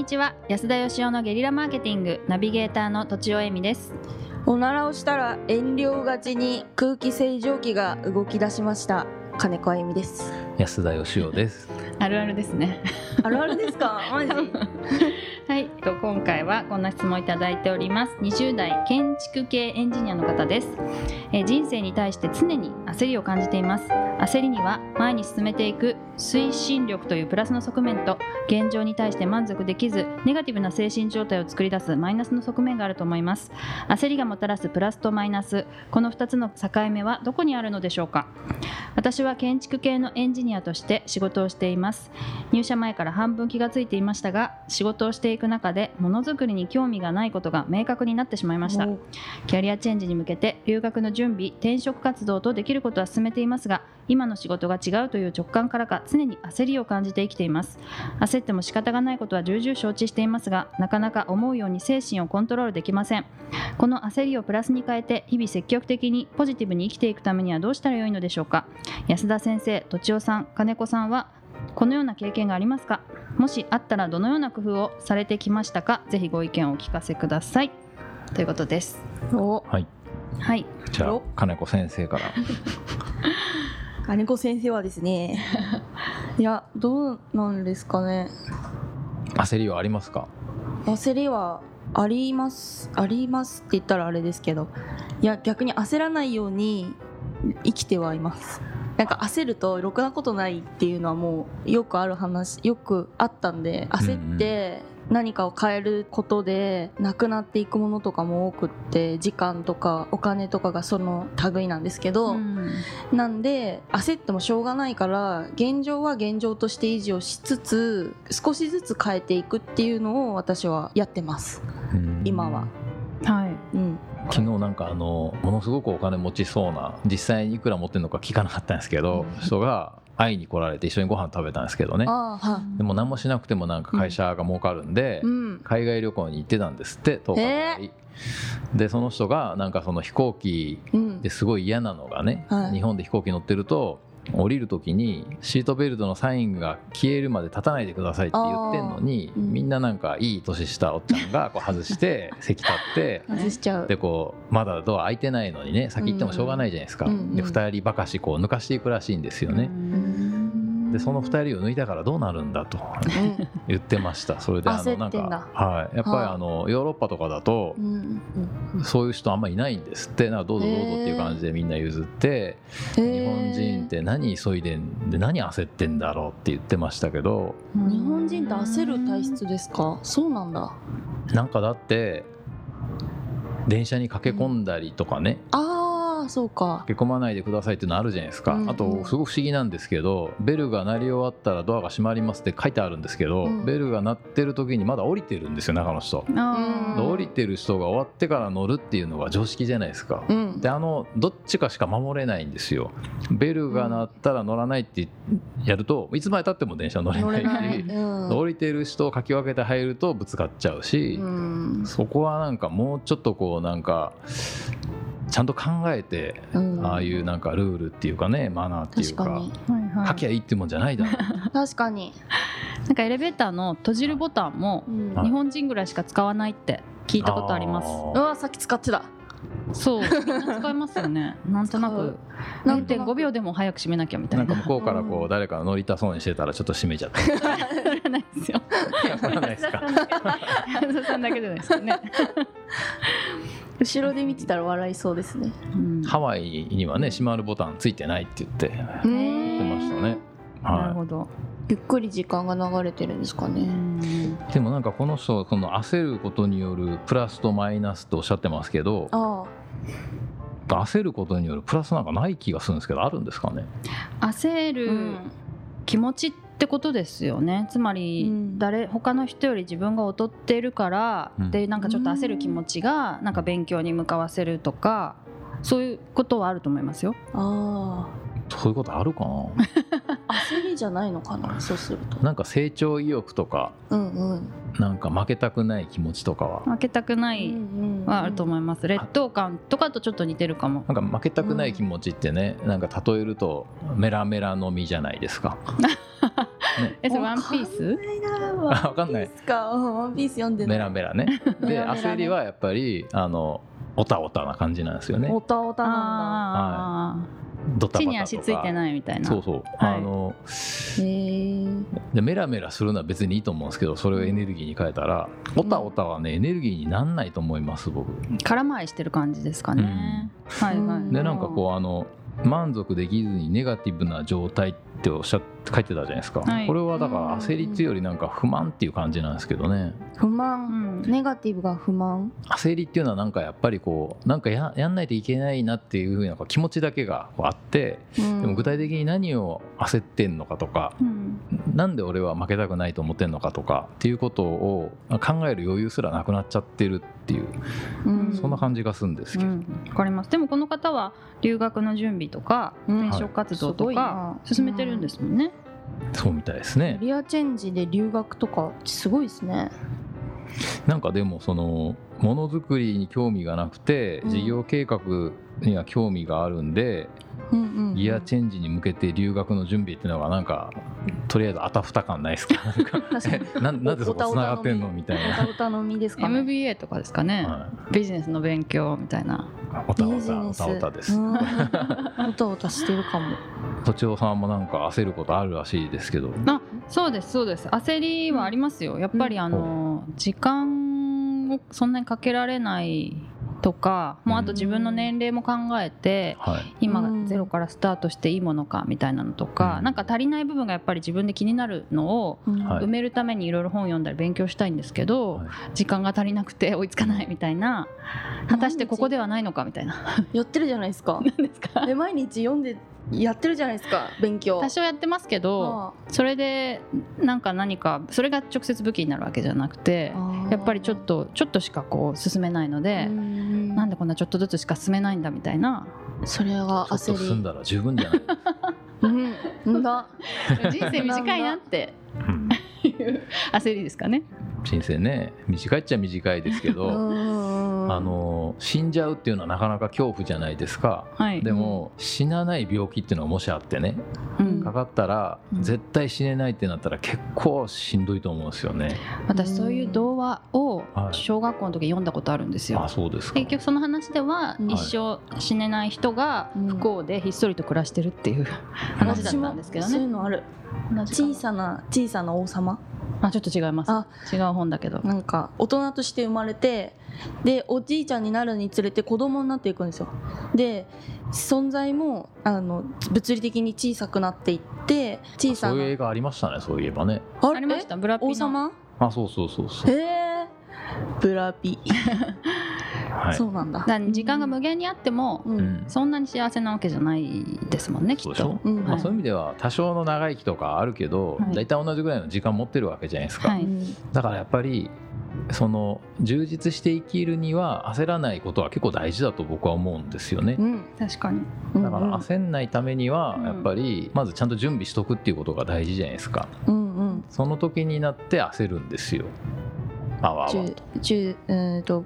にちは。安田義雄のゲリラマーケティングナビゲーターのとちおえみです。おならをしたら遠慮がちに空気清浄機が動き出しました。金子あゆみです。安田義雄ですあるあるですね。あるあるですか？マジ？はい。と今回はこんな質問いただいております。20代建築系エンジニアの方です、えー人生に対して常に焦りを感じています。焦りには前に進めていく推進力というプラスの側面と現状に対して満足できずネガティブな精神状態を作り出すマイナスの側面があると思います。焦りがもたらすプラスとマイナス。この2つの境目はどこにあるのでしょうか？私は建築系のエンジニアとして仕事をしています入社前から半分気がついていましたが仕事をしていく中でものづくりに興味がないことが明確になってしまいました。キャリアチェンジに向けて留学の準備転職活動とできることは進めていますが今の仕事が違うという直感からか常に焦りを感じて生きています。焦っても仕方がないことは重々承知していますがなかなか思うように精神をコントロールできません。この焦りをプラスに変えて日々積極的にポジティブに生きていくためにはどうしたらよいのでしょうか。安田先生、とちおさん、金子さんはこのような経験がありますか？もしあったらどのような工夫をされてきましたか？ぜひご意見をお聞かせください。ということです。お。はい。はい。じゃあお。金子先生から。金子先生はですねいやどうなんですかね？焦りはありますか？焦りはありますありますって言ったらあれですけどいや逆に焦らないように生きてはいますなんか焦るとろくなことないっていうのはもうよくある話よくあったんで焦って何かを変えることでなくなっていくものとかも多くって時間とかお金とかがその類なんですけど、うん。なんで焦ってもしょうがないから現状は現状として維持をしつつ少しずつ変えていくっていうのを私はやってます。うん。今は。はい。うん昨日なんかあのものすごくお金持ちそうな実際にいくら持ってるのか聞かなかったんですけど、うん。人が会いに来られて一緒にご飯食べたんですけどね。でも何もしなくてもなんか会社が儲かるんで、うん。海外旅行に行ってたんですって10日ぐらい、でその人がなんかその飛行機うん。ですごい嫌なのがね、はい。日本で飛行機乗ってると降りる時にシートベルトのサインが消えるまで立たないでくださいって言ってんのに、うん。みんななんかいい年したおっちゃんがこう外して 席立って外しちゃう。でこうまだドア開いてないのにね先行ってもしょうがないじゃないですか、うんうんで2人ばかしこう抜かしていくらしいんですよね、でその2人を抜いたからどうなるんだとうん。言ってました。それであの焦なんか、はい、やっぱりあのヨーロッパとかだとうんそういう人あんまりいないんですって。なんかどうぞどうぞっていう感じでみんな譲って日本人って何急いでんで何焦ってんだろうって言ってましたけど日本人って焦る体質ですか？そうなんだ。なんかだって電車に駆け込んだりとかね、ああそうか。駆け込まないでくださいっていうのあるじゃないですか、うんうん。あとすごく不思議なんですけどベルが鳴り終わったらドアが閉まりますって書いてあるんですけど、うん。ベルが鳴ってる時にまだ降りてるんですよ中の人。降りてる人が終わってから乗るっていうのが常識じゃないですか。うん。であのどっちかしか守れないんですよ。ベルが鳴ったら乗らないってやるといつまでたっても電車乗れ乗ない。しうん。降りてる人をかき分けて入るとぶつかっちゃうし、うん。そこはなんかもうちょっとこうなんかちゃんと考えて、うん。ああいうなんかルールっていうかねマナーっていうかはいはい。書きゃいいってもんじゃないだろ。う 確かに、なんかエレベーターの閉じるボタンもうん。はい日本人ぐらいしか使わないって聞いたことあります。あうわさっき使ってた。そう。みんな使いますよね。なんとなく。なんとなく0.5秒でも早く閉めなきゃみたな。いんかな向こうからこうう誰かが乗りたそうにしてたらちょっと閉めちゃったそれはないですよ。それはないですか。安田さんだけじゃないですかね、後ろで見てたら笑いそうですね。うん。ハワイにはね閉まるボタンついてないって言ってう言ってましたね。はなるほど、ゆっくり時間が流れてるんですかね。でもなんかこの人その焦ることによるプラスとマイナスとおっしゃってますけどあ焦ることによるプラスなんかない気がするんですけどあるんですかね？焦あ、る気持ちってことですよね。つまりうん。誰他の人より自分が劣っているから、うん。でなんかちょっと焦る気持ちがなんか勉強に向かわせるとかそういうことはあると思いますよ。あそういうことあるかな？あ 焦りじゃないのかな？そうすると。なんか成長意欲とかうんうん。なんか負けたくない気持ちとかは？負けたくないはあると思います。劣等感とかとちょっと似てるかも。なんか負けたくない気持ちってね、なんか例えるとメラメラの実じゃないですか。ね えそれワンピース？あわかんない。ワンピースか。うんワンピース読んでメラメラね。で焦りはやっぱりあのオタオタな感じなんですよね。オタオタなんああドタバタとか。地に足ついてないみたいな。そうそう、はい。あのでメラメラするのは別にいいと思うんですけどそれをエネルギーに変えたらオタオタはねエネルギーになんないと思います僕。空回りしてる感じですかね、はいはい、うんでなんかこうあの満足できずにネガティブな状態っておっしゃって書いてたじゃないですか、はい。これはだから焦りっていうよりなんか不満っていう感じなんですけどね。不う満ん。ネガティブが不満？焦りっていうのはなんかやっぱりこうなんかややんないといけないなっていうふうな気持ちだけがこうあってででも具体的に何を焦ってんのかとかうん。なんで俺は負けたくないと思ってんのかとかっていうことを考える余裕すらなくなっちゃってるっていううん。そんな感じがするんですけど、うん、わかります。でもこの方は留学の準備とかうん。転職活動とかな。進めてるんですもんね、そうみたいですね。キャリアチェンジで留学とかすごいですね。なんかでもそのものづくりに興味がなくてうん。事業計画には興味があるんで、うんうんうん。ギアチェンジに向けて留学の準備っていうのがなんかとりあえずあたふた感ないですか？な なんなんでそこつながってんの？みたいおたおたのみですかね。MBA とかですかね、な、はビジネスの勉強みたいな。おたおたおたおたです、うん。おたおたしてるかもとちおさんもなんか焦ることあるらしいですけど。あそうですそうです。焦りはありますよ。やっぱりあの時間をそんなにかけられないとかもうあと自分の年齢も考えてうん。ゼロからスタートしていいものかみたいなのとか、うん。なんか足りない部分がやっぱり自分で気になるのをはい。埋めるためにいろいろ本読んだり勉強したいんですけど、はい。時間が足りなくて追いつかないみたいな果たしてここではないのかみたいな。やってるじゃないですか。何ですか？え毎日読んでやってるじゃないですか勉強。多少やってますけどそれでなんか何かそれが直接武器になるわけじゃなくてやっぱりちょっとちょっとしかこう進めないので、なんでこんなちょっとずつしか進めないんだみたいな。それがちょっと焦り済んだら十分じゃない、うんだ人生短いなって。焦りですかね。人生ね短いっちゃ短いですけど、あの死んじゃうっていうのはなかなか恐怖じゃないですか。はい、でも死なない病気っていうのがもしあってねうん。かかったらうん。絶対死ねないってなったら結構しんどいと思うんですよね。私そういう童話をはい。小学校の時読んだことあるんですよ。あそうですか。結局その話ではうん一生死ねない人がうん。不幸でひっそりと暮らしてるっていう話だったんですけどそういうね。のある。小さな小さな王様。あちょっと違います。あ。違う本だけど。なんか大人として生まれてでおじいちゃんになるにつれて子供になっていくんですよ。で存在もあの物理的に小さくなっていって小さなそういう映画ありましたねそういえばね。あありました。ブラピの。王様？あそうそうそうそう。へえブラピ、はい。そうなんだ。時間が無限にあってもううん。んそんなに幸せなわけじゃないですもんねきっと。そうでしょ？うん。まあ、はい。そういう意味では多少の長生きとかあるけど、はい。大体同じぐらいの時間持ってるわけじゃないですか、はい。だからやっぱりその充実して生きるには焦らないことは結構大事だと僕は思うんですよねう。ん確かに。うんだから焦んないためにはうんやっぱりまずちゃんと準備しとくっていうことが大事じゃないですか。うんうんその時になって焦るんですよ。あわあわ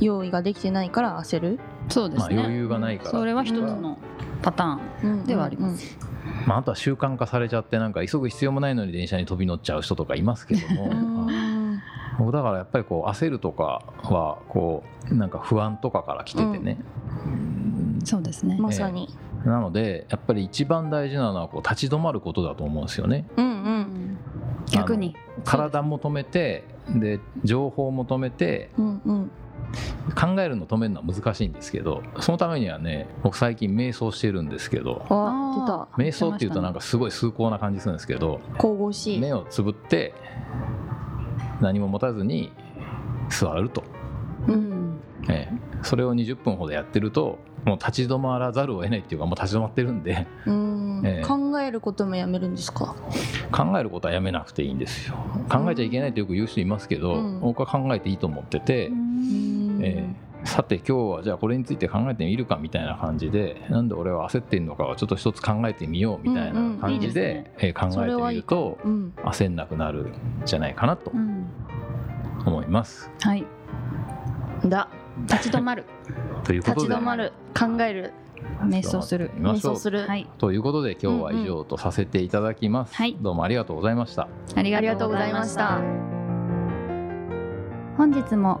用意ができてないから焦る、まあそうですね。余裕がないから。それは一つのパターンうんではあります。まあ、あとは習慣化されちゃってなんか急ぐ必要もないのに電車に飛び乗っちゃう人とかいますけども。僕だからやっぱりこう焦るとかはこうなんか不安とかから来ててね、うん。そうですね。まさに、なのでやっぱり一番大事なのはこう立ち止まることだと思うんですよね。うんうん逆に。体も止めてで情報も止めてうんうん。考えるの止めるのは難しいんですけどそのためにはね僕最近瞑想してるんですけど。ああ瞑想っていうとなんかすごい崇高な感じするんですけど出た神々しい。目をつぶって何も持たずに座ると、うん。ええ。それを20分ほどやってるともう立ち止まらざるを得ないっていうかもう立ち止まってるんで。うん、ええ。考えることもやめるんですか？考えることはやめなくていいんですよ。考えちゃいけないってよく言う人いますけど、うん。僕は考えていいと思ってて、うん。ええさて今日はじゃあこれについて考えてみるかみたいな感じでなんで俺は焦ってるのかをちょっと一つ考えてみようみたいな感じで考えてみるとうん。焦んなくなるんじゃないかなとうん。思います。はい。だ。立ち止まる。ということで。立ち止まる。考える。瞑想する。瞑想する。はい。ということで今日は以上とさせていただきます、はい。どうもありがとうございました。ありありがとうございました。本日も